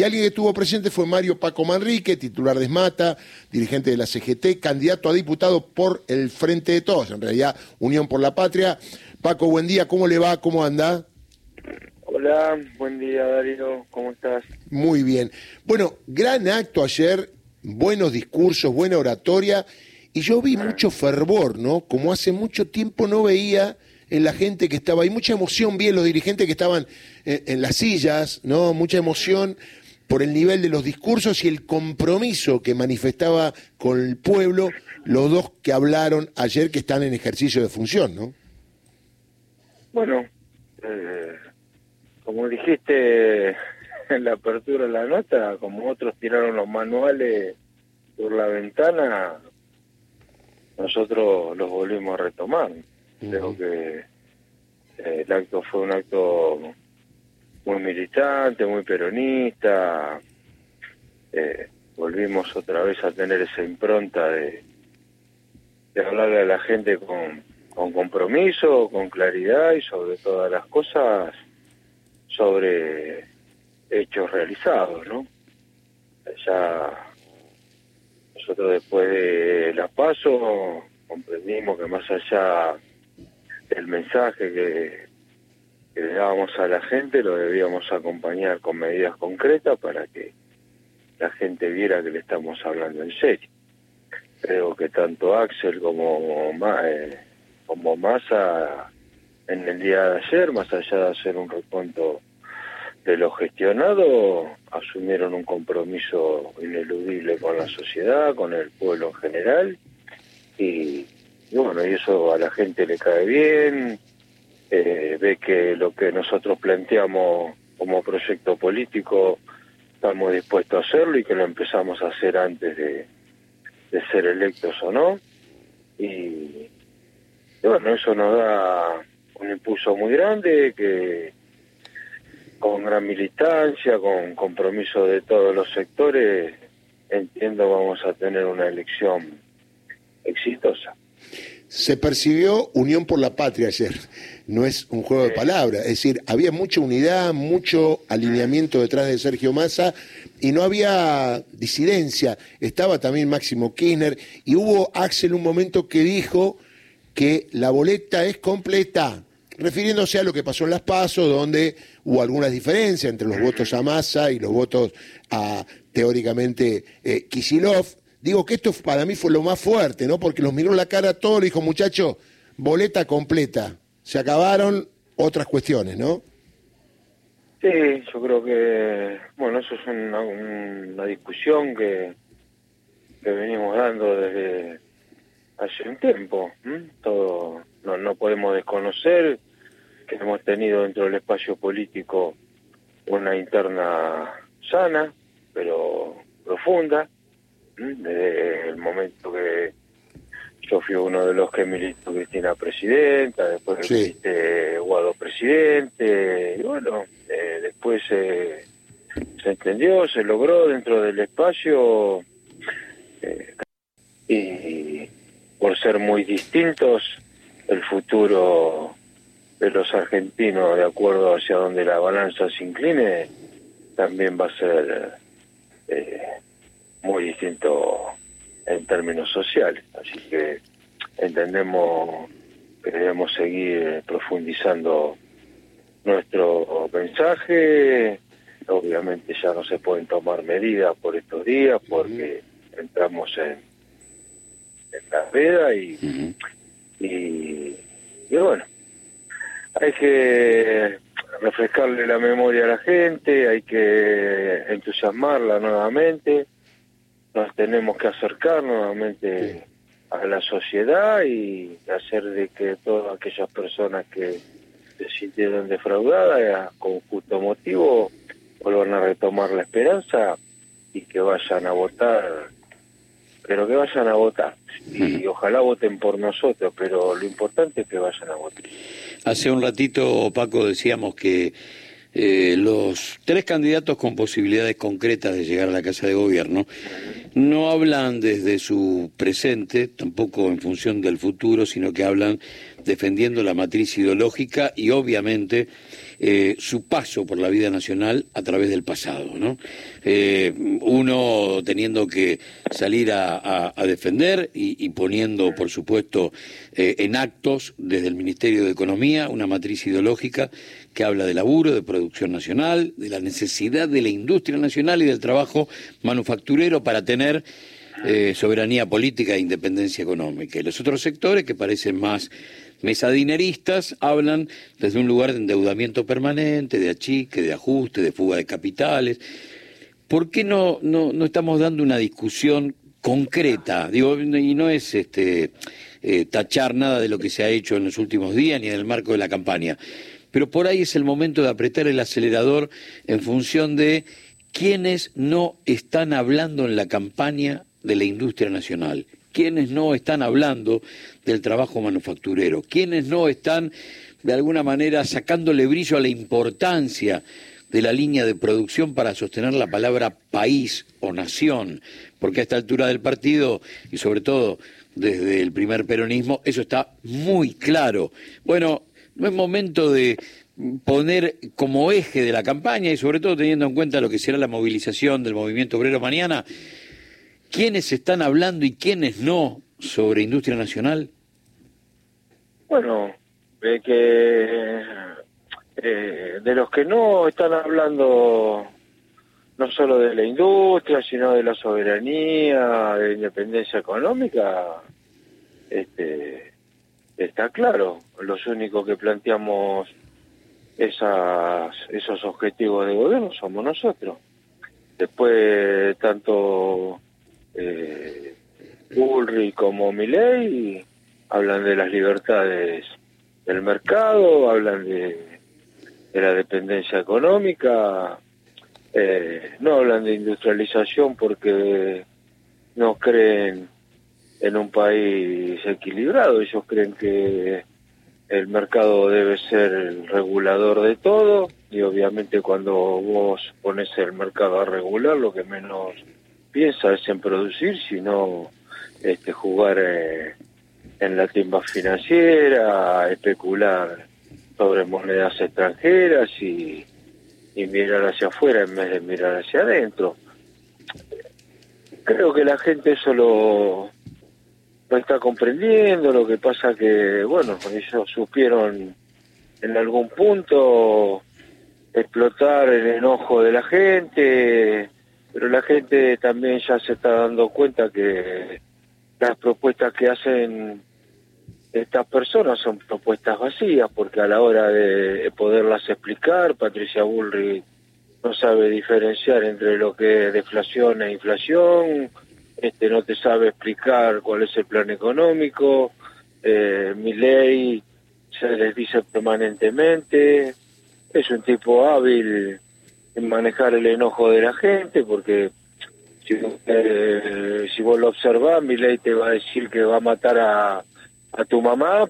Y alguien que estuvo presente fue Mario Paco Manrique, titular de Esmata, dirigente de la CGT, candidato a diputado por el Frente de Todos, en realidad Unión por la Patria. Paco, buen día, ¿cómo le va? ¿Cómo anda? Hola, buen día Darío, ¿cómo estás? Muy bien. Bueno, gran acto ayer, buenos discursos, buena oratoria, y yo vi mucho fervor, ¿no? Como hace mucho tiempo no veía en la gente que estaba ahí, mucha emoción vi en los dirigentes que estaban en, en las sillas, ¿no? Mucha emoción por el nivel de los discursos y el compromiso que manifestaba con el pueblo los dos que hablaron ayer que están en ejercicio de función, ¿no? Bueno, eh, como dijiste en la apertura de la nota, como otros tiraron los manuales por la ventana, nosotros los volvimos a retomar. Creo que eh, el acto fue un acto muy militante, muy peronista. Eh, volvimos otra vez a tener esa impronta de, hablarle a la gente con, con compromiso, con claridad y sobre todas las cosas, sobre hechos realizados, ¿no? Ya nosotros después de la paso comprendimos que más allá del mensaje que, que le dábamos a la gente, lo debíamos acompañar con medidas concretas para que la gente viera que le estamos hablando en serio. Creo que tanto Axel como, eh, como Massa en el día de ayer, más allá de hacer un recuento de lo gestionado, asumieron un compromiso ineludible con la sociedad, con el pueblo en general, y, y bueno, y eso a la gente le cae bien, eh, ve que lo que nosotros planteamos como proyecto político estamos dispuestos a hacerlo y que lo empezamos a hacer antes de, ser electos o no. Y, y, bueno, eso nos da un impulso muy grande que con gran militancia, con compromiso de todos los sectores, entiendo vamos a tener una elección exitosa. Se percibió unión por la patria ayer, no es un juego de palabras, es decir, había mucha unidad, mucho alineamiento detrás de Sergio Massa y no había disidencia, estaba también Máximo Kirchner y hubo Axel un momento que dijo que la boleta es completa, refiriéndose a lo que pasó en las pasos, donde hubo algunas diferencias entre los votos a Massa y los votos a teóricamente eh, Kisilov. Digo que esto para mí fue lo más fuerte, ¿no? Porque los miró en la cara a todos y dijo, muchacho, boleta completa. Se acabaron otras cuestiones, ¿no? Sí, yo creo que, bueno, eso es una, discusión que, que venimos dando desde hace un tiempo. ¿m? Todo no, no podemos desconocer que hemos tenido dentro del espacio político una interna sana, pero profunda, desde el momento que yo fui uno de los que militó Cristina presidenta, después Sí. Guado presidente, y bueno, eh, después eh, se entendió, se logró dentro del espacio, eh, y por ser muy distintos, el futuro de los argentinos, de acuerdo hacia donde la balanza se incline, también va a ser eh, muy distinto en términos sociales. Así que entendemos que debemos seguir profundizando nuestro mensaje. Obviamente ya no se pueden tomar medidas por estos días porque entramos en, en la veda y, y, y bueno, hay que refrescarle la memoria a la gente, hay que entusiasmarla nuevamente, nos tenemos que acercar nuevamente a la sociedad y hacer de que todas aquellas personas que se sintieron defraudadas con justo motivo vuelvan a retomar la esperanza y que vayan a votar, pero que vayan a votar. Y ojalá voten por nosotros, pero lo importante es que vayan a votar. Hace un ratito, Paco, decíamos que eh, los tres candidatos con posibilidades concretas de llegar a la Casa de Gobierno no hablan desde su presente, tampoco en función del futuro, sino que hablan defendiendo la matriz ideológica y obviamente eh, su paso por la vida nacional a través del pasado. ¿no? Eh, uno teniendo que salir a, defender y, poniendo, por supuesto, eh, en actos desde el Ministerio de Economía una matriz ideológica que habla de laburo, de producción nacional, de la necesidad de la industria nacional y del trabajo manufacturero para tener soberanía política e independencia económica. Y los otros sectores que parecen más mesadineristas hablan desde un lugar de endeudamiento permanente, de achique, de ajuste, de fuga de capitales. ¿Por qué no, no, no estamos dando una discusión concreta? Digo, y no es este eh, tachar nada de lo que se ha hecho en los últimos días ni en el marco de la campaña. Pero por ahí es el momento de apretar el acelerador en función de quienes no están hablando en la campaña de la industria nacional quienes no están hablando del trabajo manufacturero, quienes no están de alguna manera sacándole brillo a la importancia de la línea de producción para sostener la palabra país o nación, porque a esta altura del partido y sobre todo desde el primer peronismo eso está muy claro. Bueno, no es momento de poner como eje de la campaña y sobre todo teniendo en cuenta lo que será la movilización del movimiento obrero mañana, quiénes están hablando y quiénes no sobre industria nacional? Bueno, de que eh, de los que no están hablando no solo de la industria, sino de la soberanía, de la independencia económica, este, está claro. Los únicos que planteamos esas, esos objetivos de gobierno somos nosotros. Después, tanto eh, Ulrich como Milley hablan de las libertades del mercado, hablan de, la dependencia económica, eh, no hablan de industrialización porque no creen en un país equilibrado, ellos creen que el mercado debe ser el regulador de todo y obviamente cuando vos pones el mercado a regular lo que menos piensa en producir, sino este, jugar eh, en la timba financiera, especular sobre monedas extranjeras y, mirar hacia afuera en vez de mirar hacia adentro. Creo que la gente eso lo, está comprendiendo, lo que pasa que, bueno, ellos supieron en algún punto explotar el enojo de la gente, pero la gente también ya se está dando cuenta que las propuestas que hacen estas personas son propuestas vacías, porque a la hora de poderlas explicar, Patricia Bullrich no sabe diferenciar entre lo que es deflación e inflación, este no te sabe explicar cuál es el plan económico, eh, mi ley se les dice permanentemente, es un tipo hábil manejar el enojo de la gente, porque si, eh, si vos lo observás, mi ley te va a decir que va a matar a, a tu mamá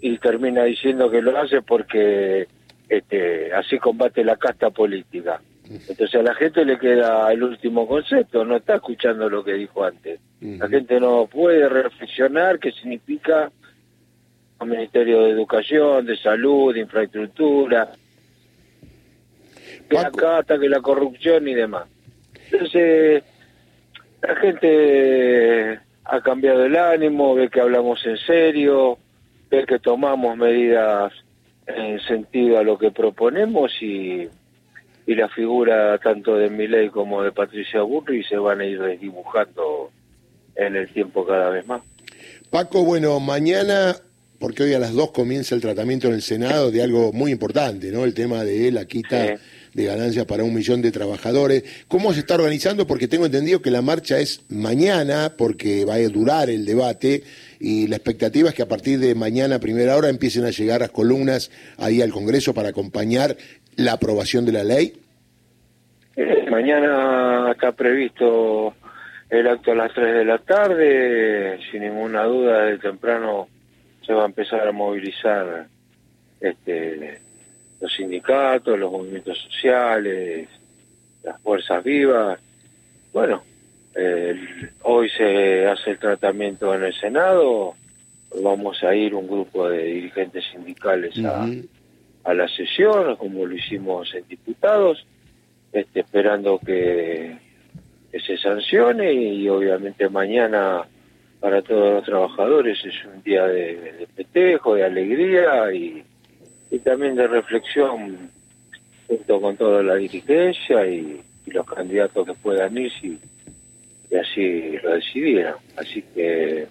y termina diciendo que lo hace porque este, así combate la casta política. Entonces a la gente le queda el último concepto, no está escuchando lo que dijo antes. La gente no puede reflexionar qué significa un Ministerio de Educación, de Salud, de Infraestructura, que acá ataque la corrupción y demás. Entonces, la gente ha cambiado el ánimo, ve que hablamos en serio, ve que tomamos medidas en sentido a lo que proponemos y, y la figura tanto de Miley como de Patricia Burri se van a ir desdibujando en el tiempo cada vez más. Paco, bueno, mañana, porque hoy a las dos comienza el tratamiento en el Senado de algo muy importante, ¿no? El tema de la quita de ganancias para un millón de trabajadores. ¿Cómo se está organizando? Porque tengo entendido que la marcha es mañana, porque va a durar el debate, y la expectativa es que a partir de mañana, primera hora, empiecen a llegar las columnas ahí al Congreso para acompañar la aprobación de la ley. Eh, mañana está previsto el acto a las 3 de la tarde, sin ninguna duda, de temprano se va a empezar a movilizar este, los sindicatos, los movimientos sociales, las fuerzas vivas. Bueno, hoy se hace el tratamiento en el Senado, vamos a ir un grupo de dirigentes sindicales a, a la sesión, como lo hicimos en diputados, este, esperando que, se sancione y obviamente mañana para todos los trabajadores es un día de, de festejo, de alegría y, y, también de reflexión junto con toda la dirigencia y, los candidatos que puedan ir si y así lo decidieran. Así que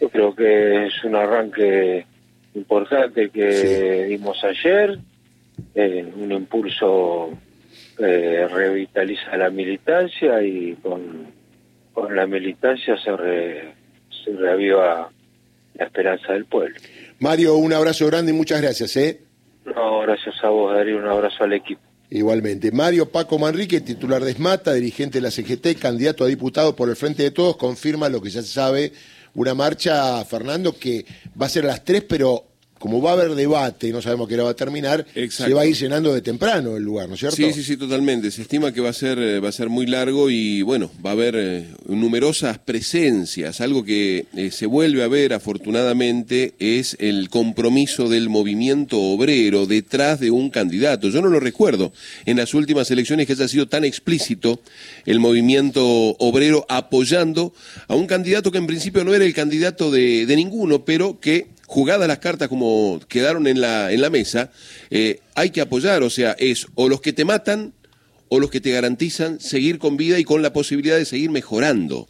yo creo que es un arranque importante que dimos ayer, eh, un impulso eh, revitaliza la militancia y con, con la militancia se, se reaviva la esperanza del pueblo. Mario, un abrazo grande y muchas gracias. ¿eh? No, gracias a vos, Darío, un abrazo al equipo. Igualmente. Mario Paco Manrique, titular de ESMATA, dirigente de la CGT, candidato a diputado por el Frente de Todos, confirma lo que ya se sabe, una marcha, Fernando, que va a ser a las tres, pero como va a haber debate y no sabemos qué hora va a terminar, se va a ir llenando de temprano el lugar, ¿no es cierto? Sí, sí, sí, totalmente. Se estima que va a ser, eh, va a ser muy largo y bueno, va a haber eh, numerosas presencias. Algo que eh, se vuelve a ver afortunadamente es el compromiso del movimiento obrero detrás de un candidato. Yo no lo recuerdo en las últimas elecciones que haya sido tan explícito el movimiento obrero apoyando a un candidato que en principio no era el candidato de, de ninguno, pero que jugadas las cartas como quedaron en la, en la mesa, eh, hay que apoyar, o sea, es o los que te matan o los que te garantizan seguir con vida y con la posibilidad de seguir mejorando.